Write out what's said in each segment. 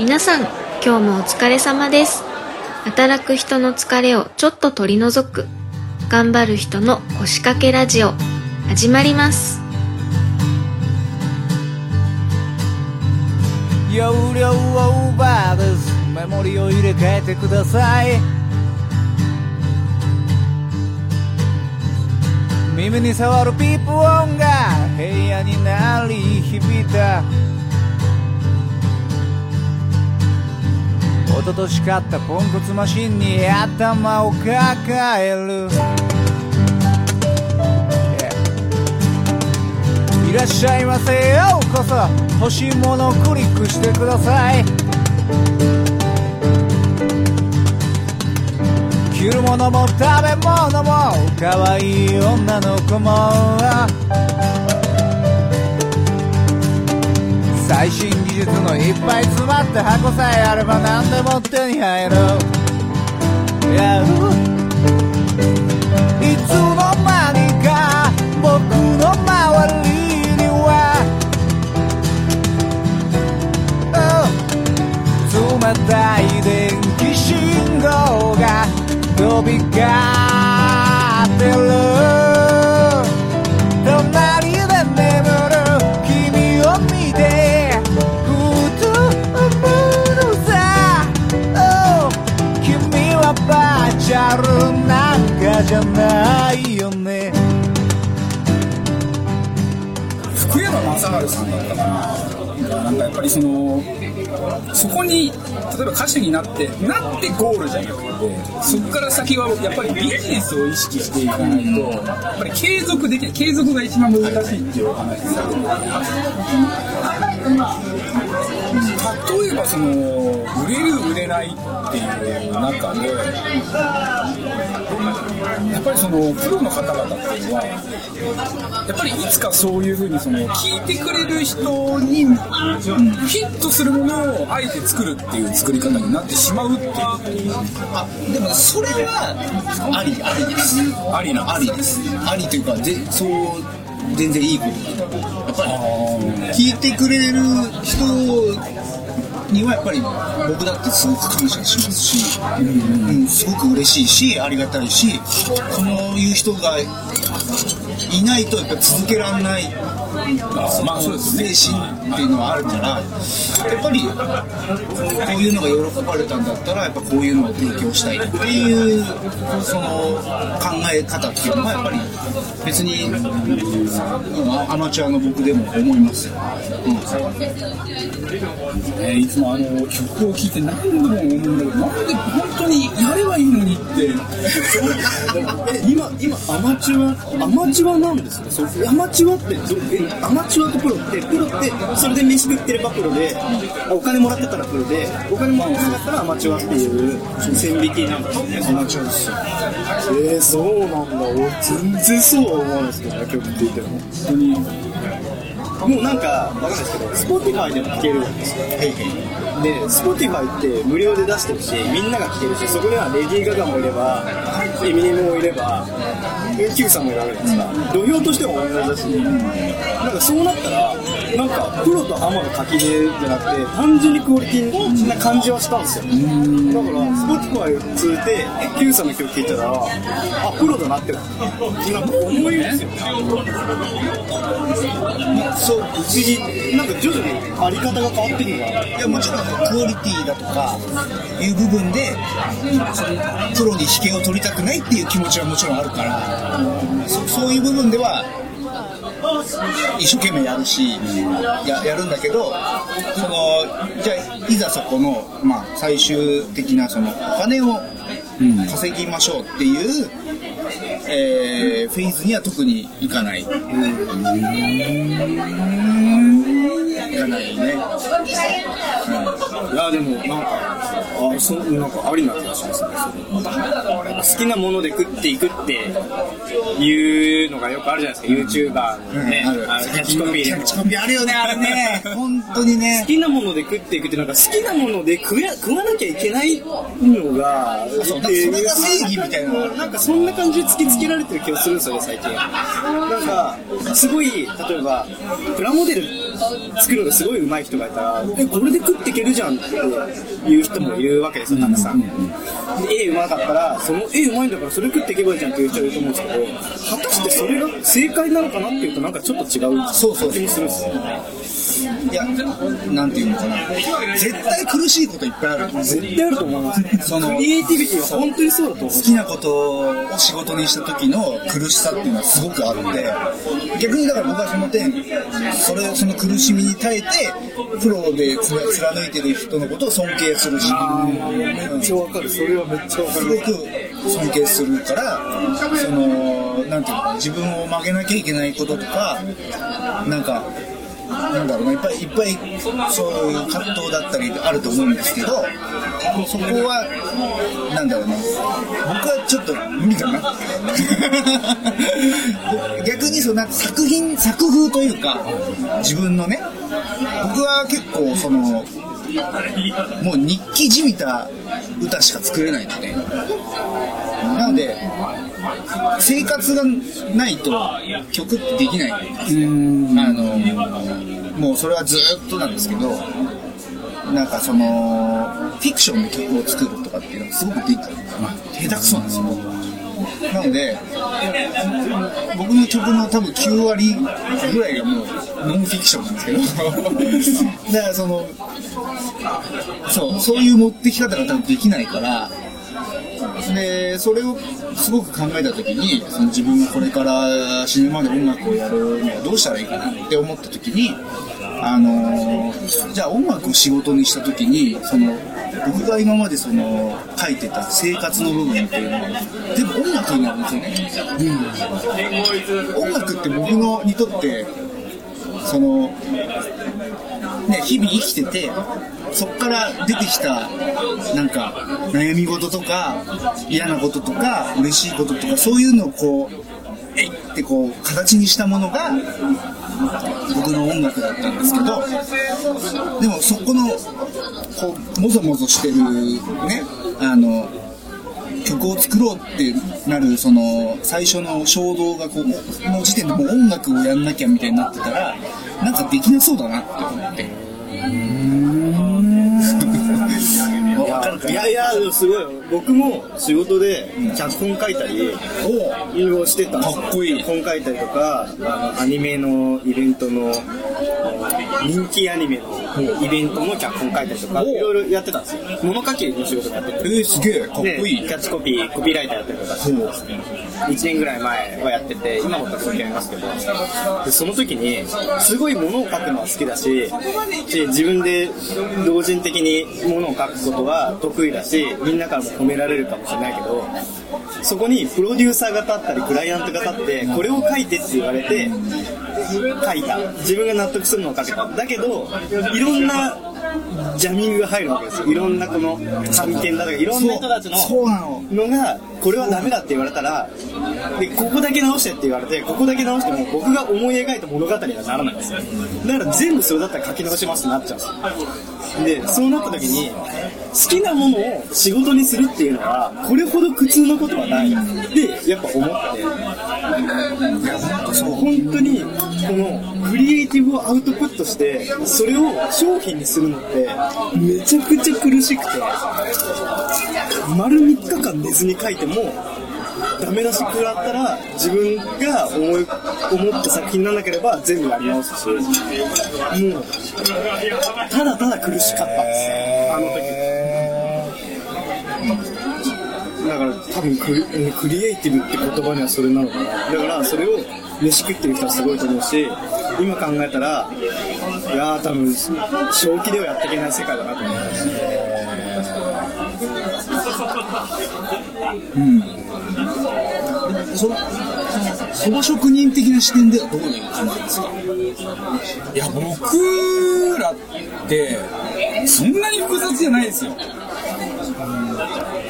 皆さん、今日もお疲れ様です。働く人の疲れをちょっと取り除く、頑張る人の腰掛けラジオ、始まります。容量オーバーですメモリを入れ替えてください耳に触るピープ音が部屋に鳴り響いた一昨年買ったポンコツマシンに頭を抱える。Yeah いらっしゃいませよ。うこそ欲しいものをクリックしてください。着るものも食べ物も可愛い女の子も。最新技術のいっぱい詰まった箱さえあれば何でも手に入る。Yeah いつの間にか僕の周りには。Oh 冷たい電気信号が飛び交ってる。チャルなんかじゃないよね。福山雅治さんだったかななんかやっぱりそのそこに例えば歌手になってなってゴールじゃなくてそこから先はやっぱりビジネスを意識していかないとやっぱり継続できない継続が一番難しいっていうお話されて例えばその売れる売れないっていう中でやっぱりそのプロの方々っていうのはやっぱりいつかそういうふうにその聞いてくれる人にフィットするものをあえて作るっていう作り方になってしまうっていうあでもそれはありありです。ありなありです。ありというかでそう全然いいことだと思う。やっぱり聞いてくれる人にはやっぱり僕だってすごく感謝しますし、うんすごく嬉しいしありがたいしこういう人がいないとやっぱ続けられない。精神っていうのはあるからやっぱりこういうのが喜ばれたんだったらやっぱこういうのを提供したいっていうその考え方っていうのはやっぱり別にうんアマチュアの僕でも思います。よ、ねいつもあの曲を聴いて何度も思うんだけどなんで本当にやればいいのにって。今今アマチュアアマチュアなんですね。そうアマチュアってどえアマチュアとプロってプロってそれで飯食ってればプロであお金もらってたらプロでお金もらってなかったらアマチュアっていう線引きなんですねアマチュアですよ。えー、そうなんだ。俺全然そうは思わないですけどね曲聴いても。本当に。もうなんかわかんないですけど Spotify でも聴けるんですよで Spotify って無料で出してるしみんなが聴けるしそこにはレディー・ガガもいればエミネムもいれば Q さんもいるわけですか。土俵としても同じだし。なんかそうなったらなんかプロとアマの垣根じゃなくて単純にクオリティな感じはしたんですよ。だから Spotify 通じて Q さんの曲聴いたらあプロだなってなんか思いますよねそう不思議なんか徐々にあり方が変わってくるのかないやもちろんクオリティだとかいう部分でプロに引けを取りたくないっていう気持ちはもちろんあるからそそういう部分では一生懸命やるしややるんだけどそのじゃあいざそこの、まあ、最終的なそのお金を稼ぎましょうっていう、えーフェーズには特にいかない。いかないね。いやでもなんかあそうなんかありな気がしますね好きなもので食っていくっていうのがよくあるじゃないですか YouTuber のね、あるあキャッチコピーでキャッチコピーあるよね、あれね。本当にね好。きなもので食っていくってなんか好きなもので食え食わなきゃいけないのがそうっていうそれが正義みたいななんかそんな感じで突きつけられてる気がするんですよね最近なんかすごい例えばプラモデル作作るのがすごい上手い人がいたらえこれで食っていけるじゃんっていう人もいるわけですよ。たくさん、で絵上手かったらその絵上手いんだからそれ食っていけばいいじゃんっていう人いると思うんですけど果たしてそれが正解なのかなっていうとなんかちょっと違うそうそう気もするんですよ。いやなんていうのかな。絶対苦しいこといっぱいある絶対あると思います。そのクリエイティビティは本当にそうだと思う。好きなことを仕事にした時の苦しさっていうのはすごくあるんで逆にだから僕はその点それその苦しみに耐えてプロで貫いてる人のことを尊敬敬するしめっちゃわかる。それはめっちゃわかすごく尊敬するからそのなんていうのか自分を曲げなきゃいけないこととかなんかなんだろうないっぱいいっぱいそういう葛藤だったりあると思うんですけどそこはなんだろうな僕はちょっと無理かな。逆にそのなんか作品作風というか自分のね僕は結構そのもう日記じみた歌しか作れないので。なので生活がないと曲ってできないあのもうそれはずっとなんですけどなんかそのフィクションの曲を作るとかっていうのがすごくできた、まあ、下手くそなんですよなので僕の曲の多分9割ぐらいがもうノンフィクションなんですけど。だからそのそうそういう持ってき方が多分できないからでそれをすごく考えた時にその自分がこれから死ぬまで音楽をやるにはどうしたらいいかなって思った時にあのーじゃあ音楽を仕事にした時にその僕が今までその書いてた生活の部分っていうのは全部音楽になるんですよね、うん音楽って僕のにとってそのね日々生きててそこから出てきたなんか悩み事とか嫌なこととか嬉しいこととかそういうのをこうえいってこう形にしたものが僕の音楽だったんですけどでもそこのこうもぞもぞしてるねあの曲を作ろうってなるその最初の衝動がこうこの時点でもう音楽をやんなきゃみたいになってたらなんかできなそうだなって思って。いやいやでもすごい。よ僕も仕事で脚本書いたりいろいろしてたんですよ。かっこいい。脚本書いたりとかあのアニメのイベントの人気アニメのイベントの脚本書いたりとかいろいろやってたんですよ。物書きの仕事もやってて。えー、すげえ。かっこでい。いキャッチコピーコピーライターやったりとかしてますね1年ぐらい前はやってて今も時々やりますけどでその時にすごい物を書くのは好きだしし自分で同人的に物を書くことは得意だしみんなからも褒められるかもしれないけどそこにプロデューサーが立ったりクライアントが立ってこれを書いてって言われて書いた。自分が納得するのを書けた。だけどいろんなジャミングが入るわけですよ。いろんなこの探検だとかいろんな人たちのの。のがこれはダメだって言われたらでここだけ直してって言われてここだけ直しても僕が思い描いた物語にはならないんですよ。だから全部それだったら書き直しますってなっちゃうんですよ。でそうなった時に好きなものを仕事にするっていうのはこれほど苦痛なことはない。ってやっぱ思って。本当にこのクリエイティブをアウトプットしてそれを商品にするのってめちゃくちゃ苦しくて丸3日間寝ずに書いてもダメ出し食らったら自分が思い思った作品にならなければ全部やり直すしもうただただ苦しかった。んですよあの時。だから多分クリクリエイティブって言葉にはそれなのかな。だからそれを飯食ってる人はすごいと思うし今考えたらいやー多分正気ではやっていけない世界だなと思いますそそば職人的な視点ではどういう感じなんですか？いや僕らってそんなに複雑じゃないですよ。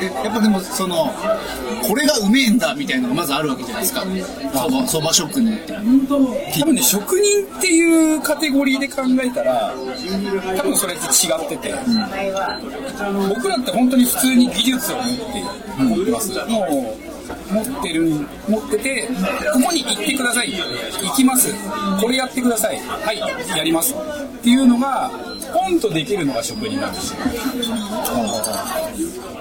やっぱでもそのこれがうめえんだみたいなのがまずあるわけじゃないですか。そば職人って多分ね職人っていうカテゴリーで考えたら多分それって違ってて、僕らって本当に普通に技術を持って持ってます、もう持ってる持っててここに行ってください。行きます。これやってください。はいやります。っていうのがポンとできるのが職人なんですよ。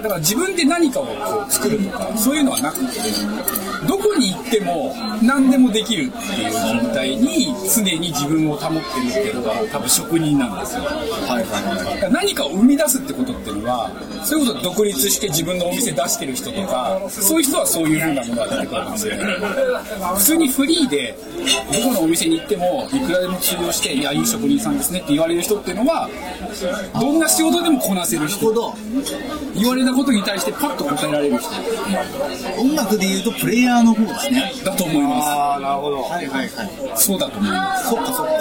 だから自分で何かをこう作るとかそういうのはなくて。どこに行っても何でもできるっていう状態に常に自分を保ってるっていうのが多分職人なんですよ。はいはいはい。何かを生み出すってことっていうのはそれこそ独立して自分のお店出してる人とかそういう人はそういう風なものが出てくるんですよ。普通にフリーでどこのお店に行ってもいくらでも通用して「いやいい職人さんですね」って言われる人っていうのはどんな仕事でもこなせる人。ほど。言われたことに対してパッと答えられる人。音楽でいうとプレイヤーの方ですね。だと思いまああなるほど。はいはいはい。すそうだと思います。そっかそっか。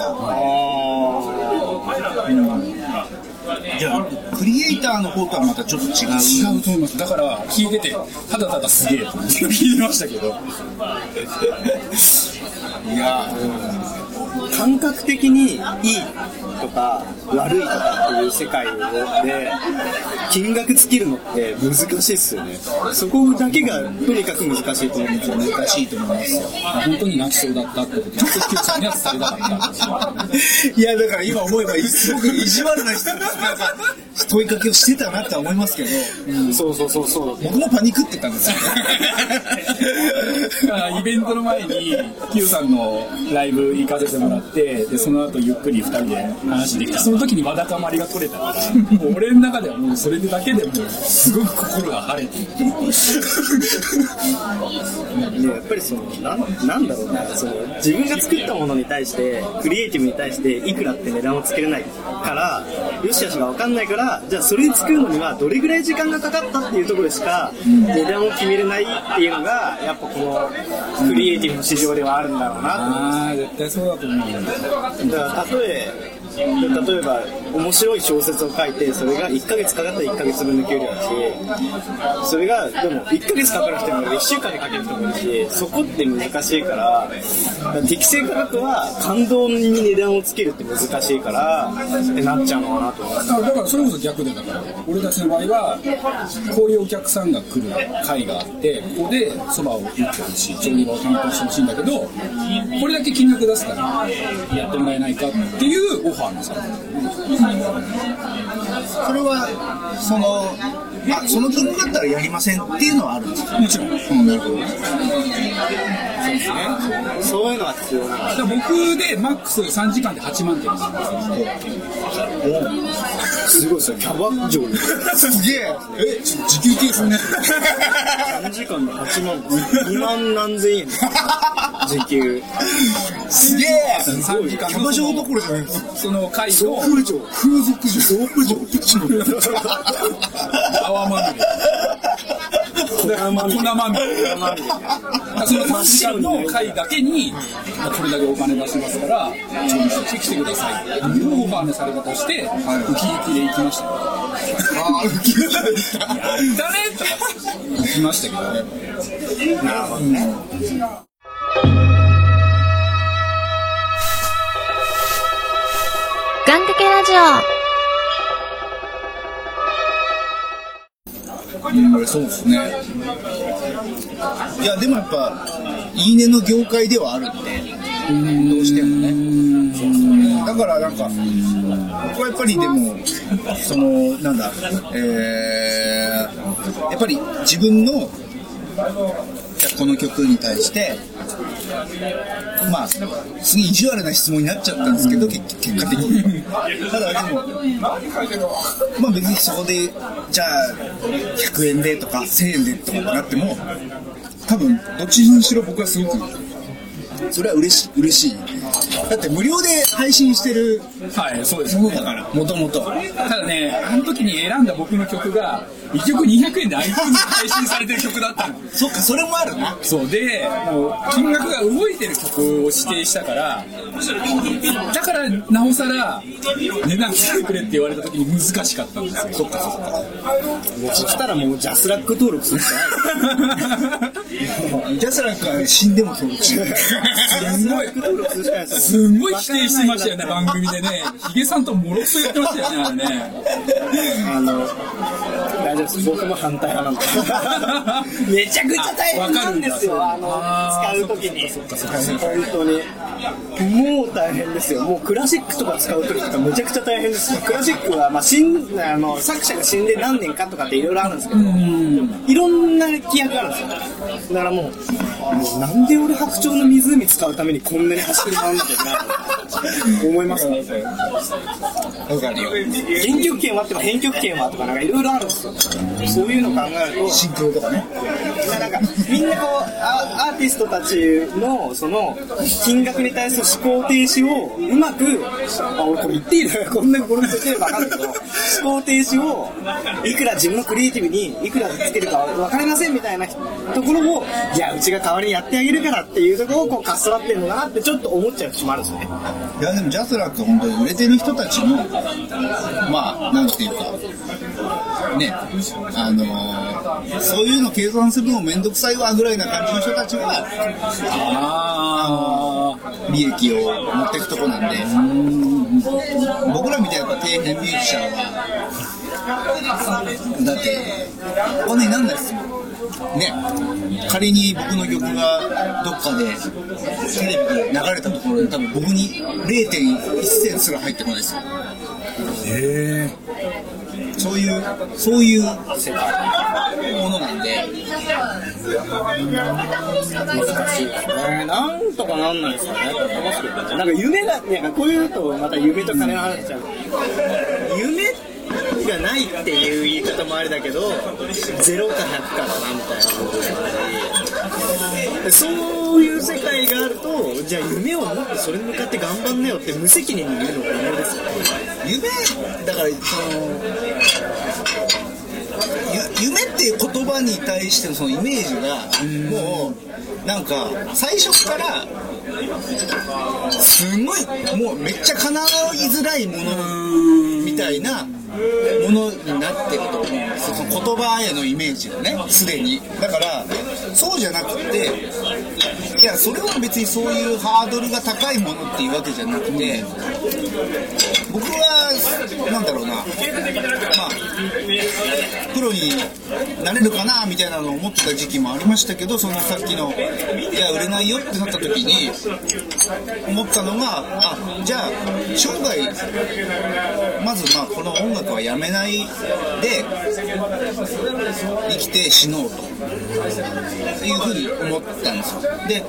じゃあクリエイターの方とはまたちょっと違う。違うと思います。だから聞いててただただすげえと思って聞いてましたけど。いや感覚的にいいとか悪いとかっていう世界で金額つけるのって難しいっすよね。そこだけがとにかく難しいと思うんですよね。難しいと思いますよ。本当に泣きそうだったってことちょっと引きさんには伝えたかったんですよ いやだから今思えばすごく意地悪な人なんか問いかけをしてたなって思いますけど、そうそうそうそう。僕もパニクってたんですよ あイベントの前に Q さんのライブ行かせてもらってでその後ゆっくり2人で話できてその時にわだかまりが取れたからもう俺の中ではもうそれだけでもうすごく心が晴れて。でやっぱりそのなんなんだろうなその自分が作ったものに対してクリエイティブに対していくらって値段をつけれないからよしあしが分かんないからじゃあそれ作るのにはどれぐらい時間がかかったっていうところでしか値段を決めれないっていうのがやっぱこのクリエイティブの市場ではあるんだろうなとああ絶対そうだとえ例えば面白い小説を書いてそれが1ヶ月かかったら1ヶ月分の給料だしそれがでも1ヶ月かかる人もいる1週間で書ける人もいるしそこって難しいから適正価格は感動に値段をつけるって難しいからってなっちゃうのかなと思います。あだからそれこそ逆でだから俺たちの場合はこういうお客さんが来る会があってここでそばを打ってほしい調理場を担当してほしいんだけどこれだけ金額出すからやってもらえないかっていうオファーのさそれはそのあその金額だったらやりませんっていうのはあるんですかもちろん。うんなるほどそういうのは必要なん僕でマックス3時間で8万点ですよすごいですよキャバ嬢にすげえ。え時給計算ね。3時間。で8万2万何千。円時給すげえ3時間キャバ嬢どころじゃないですその会送を風嬢風俗嬢送風嬢泡まみれ粉まみれ粉まみれその3時間の会だけにこれだけお金出しますから調理して来てくださいっていうオファーのされ方をしてウキウキで行きましたよあ浮き輪だったやったねとか行きましたけどねなるほどねガンテケラジオうんそうですね。いやでもやっぱいいねの業界ではあるんでどうしてもね。だからなんか僕はやっぱりでもそのなんだえー、やっぱり自分のこの曲に対してまあすげえ意地悪な質問になっちゃったんですけど、結結果的に ただでもまあ別にそこでじゃあ100円でとか1000円でとかなっても多分どっちにしろ僕はすごくそれは嬉し嬉しいだって無料で配信してるはいそうですものだからもともとただねあの時に選んだ僕の曲が1曲200円で iTunes に配信されてる曲だったの。そっかそれもあるな。そうでもう金額が動いてる曲を指定したからだからなおさら値段つけてくれって言われた時に難しかったんですよ。そっかそっか。もうそしたらもう JASRAC登録するしかない。JASRACは死んでも登録しない。すごい、すんごい否定してましたよね、番組でね。ヒゲさんともろくそ言ってましたよね、あれね。あの大丈夫です。僕も反対派なんで。めちゃくちゃ大変なんですよ。あの使う時に。本当に。もう大変ですよ。もうクラシックとか使う時とかめちゃくちゃ大変ですクラシックは、まあ、死んあの作者が死んで何年かとかっていろいろあるんですけどいろんな規約があるんですよだからもうもうなんで俺白鳥の湖使うためにこんなに走り回んなきゃいけな思います。ねわかるよ。原曲権はってば編曲権はとかなんかいろいろあるんですよ。そういうの考えると。シンクロとかね。なんかみんなこうアアーティストたちのその金額に対する思考停止をうまくあ俺これ言っていいのこんなにこれ言ってれば分かんないけど。思考停止をいくら自分のクリエイティブにいくらつけるか分かりませんみたいなところをいやうちが代わりにやってあげるからっていうところをこうかっさらってるのかなってちょっと思っちゃう節もあるんですよねいやでもジャスラックは本当に売れてる人たちのまあなんていうかねあのーそういうの計算するのも面倒くさいわぐらいな感じの人たちはあ利益を持っていくとこなんで。僕らみたいな底辺ミュージシャンはだってお金になんないですよね仮に僕の曲がどっかでテレビで流れたところで多分僕に0.1銭すら入ってこないですよへそういうそういうものなんで難しいですね。なんとかなんないですかね。なんか夢が、ね、こういうとまた夢と金の話しちゃう。夢がないっていう言い方もあれだけど、0か100かだなみたいな部分もあり、そういう世界があると、じゃあ夢を持ってそれに向かって頑張んなよって無責任に言うのが夢ですよ。夢？だからその夢っていう言葉に対してのそのイメージがもうなんか最初からすごいもうめっちゃ叶いづらいものみたいなものになってると思うんですその言葉へのイメージがねすでに。だからそうじゃなくていやそれは別にそういうハードルが高いものっていうわけじゃなくて僕はなんだろうな。まあプロになれるかなみたいなのを思ってた時期もありましたけどそのさっきのいや売れないよってなった時に思ったのがあじゃあ生涯まずまあこの音楽はやめないで生きて死のうと。いうふうに思ったんですよ。で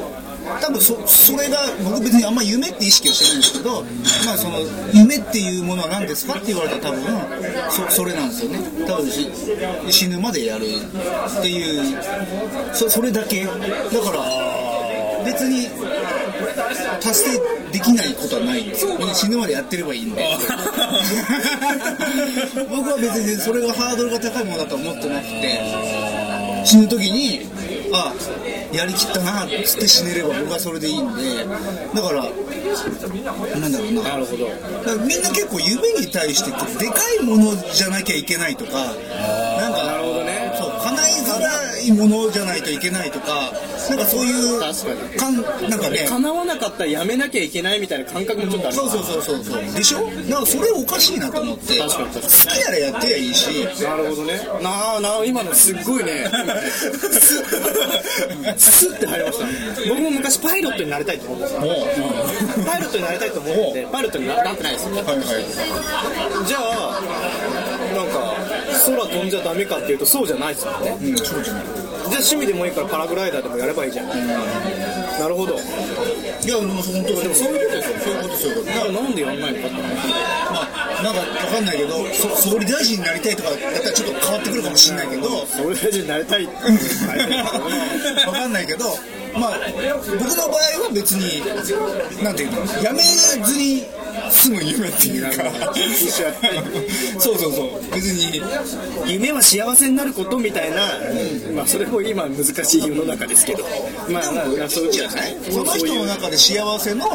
多分そそれが僕別にあんま夢って意識はしてないんですけど、まあ、その夢っていうものは何ですかって言われたら多分そそれなんですよね。多分し死ぬまでやるっていうそそれだけ。だから別に達成できないことはないんですよ死ぬまでやってればいいんで。僕は別にそれがハードルが高いものだと思ってなくて。死ぬ時にあやりきったなっつって死ねれば僕はそれでいいんでだからなんだろうななるほど。だからみんな結構夢に対してでかいものじゃなきゃいけないとかなんかなるほどね。そう叶いづらいものじゃないといけないとかなんかそういう確かんなんかね叶わなかったらやめなきゃいけないみたいな感覚もちょっとある。そうそうそうそうそうでしょ？なんかそれおかしいなと思って確かに確かに好きやらやってりゃいいしなるほどね。なあ、なあ、今のすっごいね。スッ、スッって入りました。僕も昔パイロットになりたいと思ってた。パイロットになりたいと思ってて、パイロットにななってないですよ。はいはいじゃあ、なんか、空飛んじゃダメかっていうとそうじゃないですよね。うんそうじゃないじゃあ趣味でもいいからパラグライダーでもやればいいじゃん。なるほど。いやでも本当でもそういうことですよそういうことそういうことだからなんでやんないのかって。まあなんかわかんないけどそ総理大臣になりたいとかだったらちょっと変わってくるかもしれないけどそれ大臣になりたい。わかんないけどまあ僕の場合は別になんていうのやめずに済む夢っていうか。そうそうそう。別に夢は幸せになることみたいな、まあそれも今難しい世の中ですけど、まあまあまあそういうじゃない？その人の中で幸せの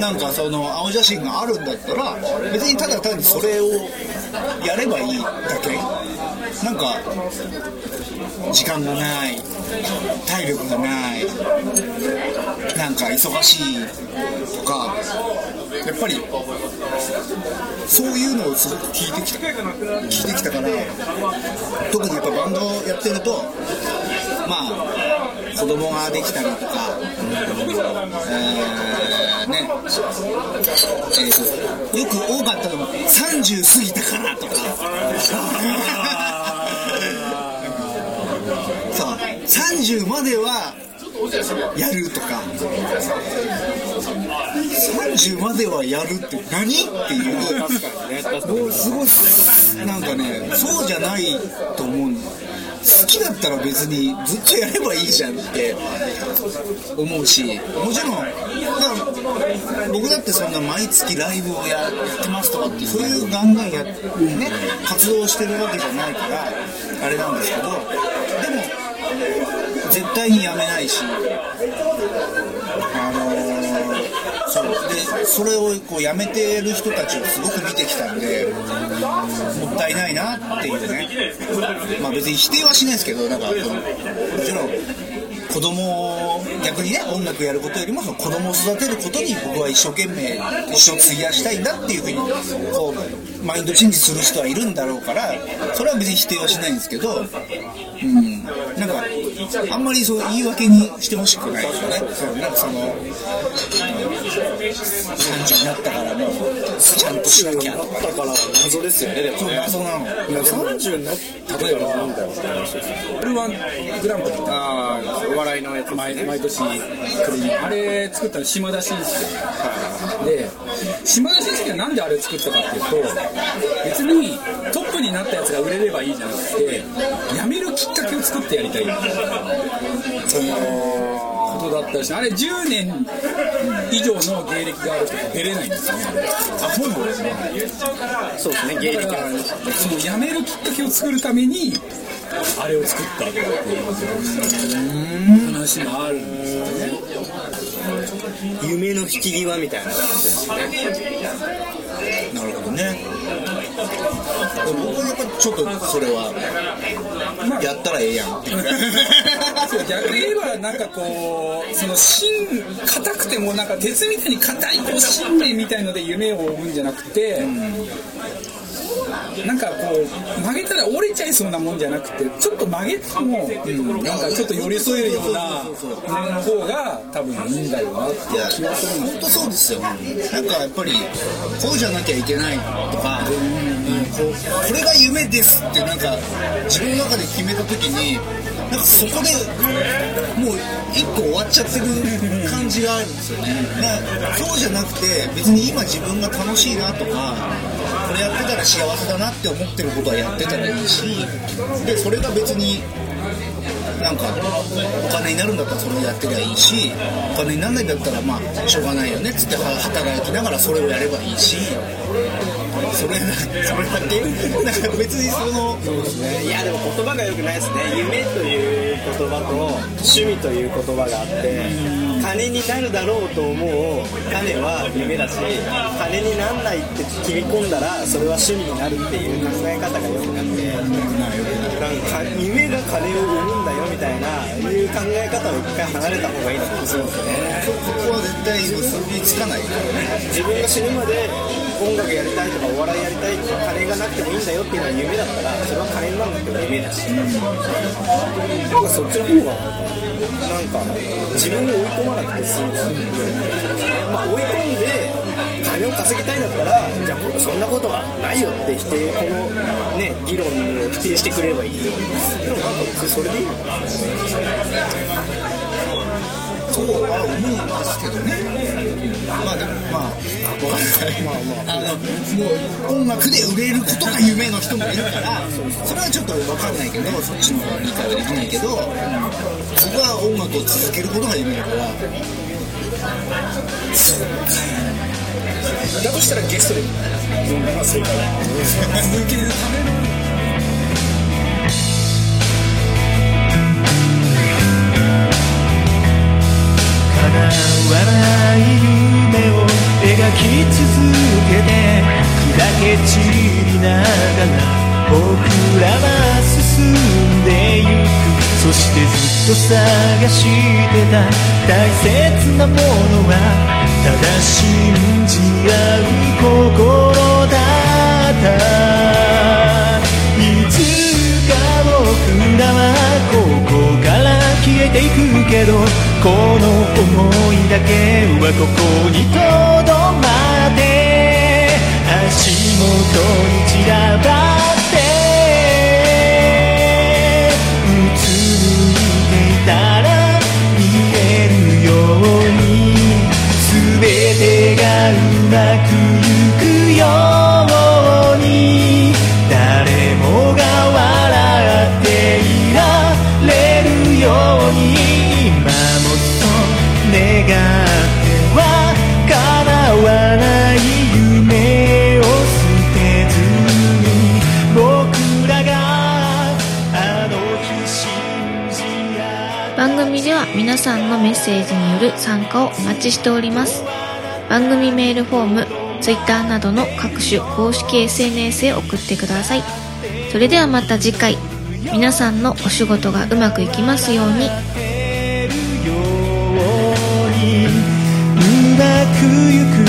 なんかその青写真があるんだったら別にただ単にそれをやればいいだけ？なんか時間がない体力がないなんか忙しいとかやっぱりそういうのをすごく聞いてきた聞いてきたから特にやっぱバンドをやってるとまあ子供ができたりとか、えーねえーよく多かったのも30過ぎたからとか。30まではやるとか。30まではやるって何っていう。もうすごいなんかねそうじゃないと思う。んだ好きだったら別にずっとやればいいじゃんって。思うし。もちろんだから僕だってそんな毎月ライブをやってますとかってそういうガンガンやね活動してるわけじゃないからあれなんですけど。絶対にやめないしあのそう。でそれをこうやめてる人たちをすごく見てきたんでもったいないなっていうね。まあ別に否定はしないですけどなんかもちろん子供を逆にね音楽やることよりもその子供を育てることに僕は一生懸命一生費やしたいんだっていうふうにこうマインドチェンジする人はいるんだろうからそれは別に否定はしないんですけどうん。あんまりそう言い訳にしてほしくないよねそうなんかその30になったからもうちゃんとしなきゃなったから謎ですよねでもそうね謎なのいや30になった例えばなんだよって話ですよ R1 グランプリああお笑いのやつ毎毎年来るあれ作ったの島田紳介はいで島田紳介はなんであれ作ったかっていうと別にトップになったやつが売れればいいじゃなくて辞めるきっかけを作ってやりたい。そのことだったしあれ10年以上の芸歴がある人って出れないんですよね。あそうなんですね。そうですね芸歴のだからその辞めるきっかけを作るためにあれを作ったっていう話もあるんですよね。夢の引き際みたいな感じですね僕はやっぱちょっとそれはやったらええやんっていう。そう逆に言えばなんかこうその芯硬くてもなんか鉄みたいに硬いこう芯面みたいので夢を追うんじゃなくて、なんかこう曲げたら折れちゃいそうなもんじゃなくてちょっと曲げても、なんかちょっと寄り添えるようなもの方が多分いいんだろうなって気はするんで。す本当そうですよ。なんかやっぱりこうじゃなきゃいけないとか、うんこうこれが夢ですってなんか自分の中で決めた時になんかそこでもう一個終わっちゃってる感じがあるんですよね。だからそうじゃなくて別に今自分が楽しいなとかこれやってたら幸せだなって思ってることはやってたらいいしでそれが別になんかお金になるんだったらそれをやってりゃいいしお金にならないんだったらまあしょうがないよねっつっては働きながらそれをやればいいしそれそれだけ？なんか別にそのいやでも言葉が良くないですね。夢という言葉と趣味という言葉があって金になるだろうと思う種は夢だし金になんないって決め込んだらそれは趣味になるっていう考え方が良くなってなんか夢が金を生むんだよみたいないう考え方を一回離れた方がいいなと思うんですよねそこは絶対結びつかないからね自分が死ぬまで音楽やりたいとかお笑いやりたいとか金がなくてもいいんだよっていうのは夢だったらそれは金にならなくても夢だしなんかそっちの方がなんか自分を追い込まなくて済むまあ追い込んで金を稼ぎたいんだったらじゃあそんなことはないよって否定このね議論を否定してくれればいいでもなんか別にそれでいいのかなそうは思うんですけどねまあでもまあまあまああのもう音楽で売れることが夢の人もいるからそれはちょっとわかんないけどそっちの理解はできないけど僕は音楽を続けることが夢だからだとしたらゲストで呼んでますよ続けるための叶わない夢を描き続けて砕け散りながら僕らは進んでゆく。そしてずっと探してた。大切なものはただ信じ合う心だ。ったいつか僕らはここから消えていくけどこの想いだけはここにと。番組では皆さんのメッセージによる参加をお待ちしております。番組メールフォーム Twitter などの各種公式 SNS へ送ってください。それではまた次回皆さんのお仕事がうまくいきますようにうにうまくゆく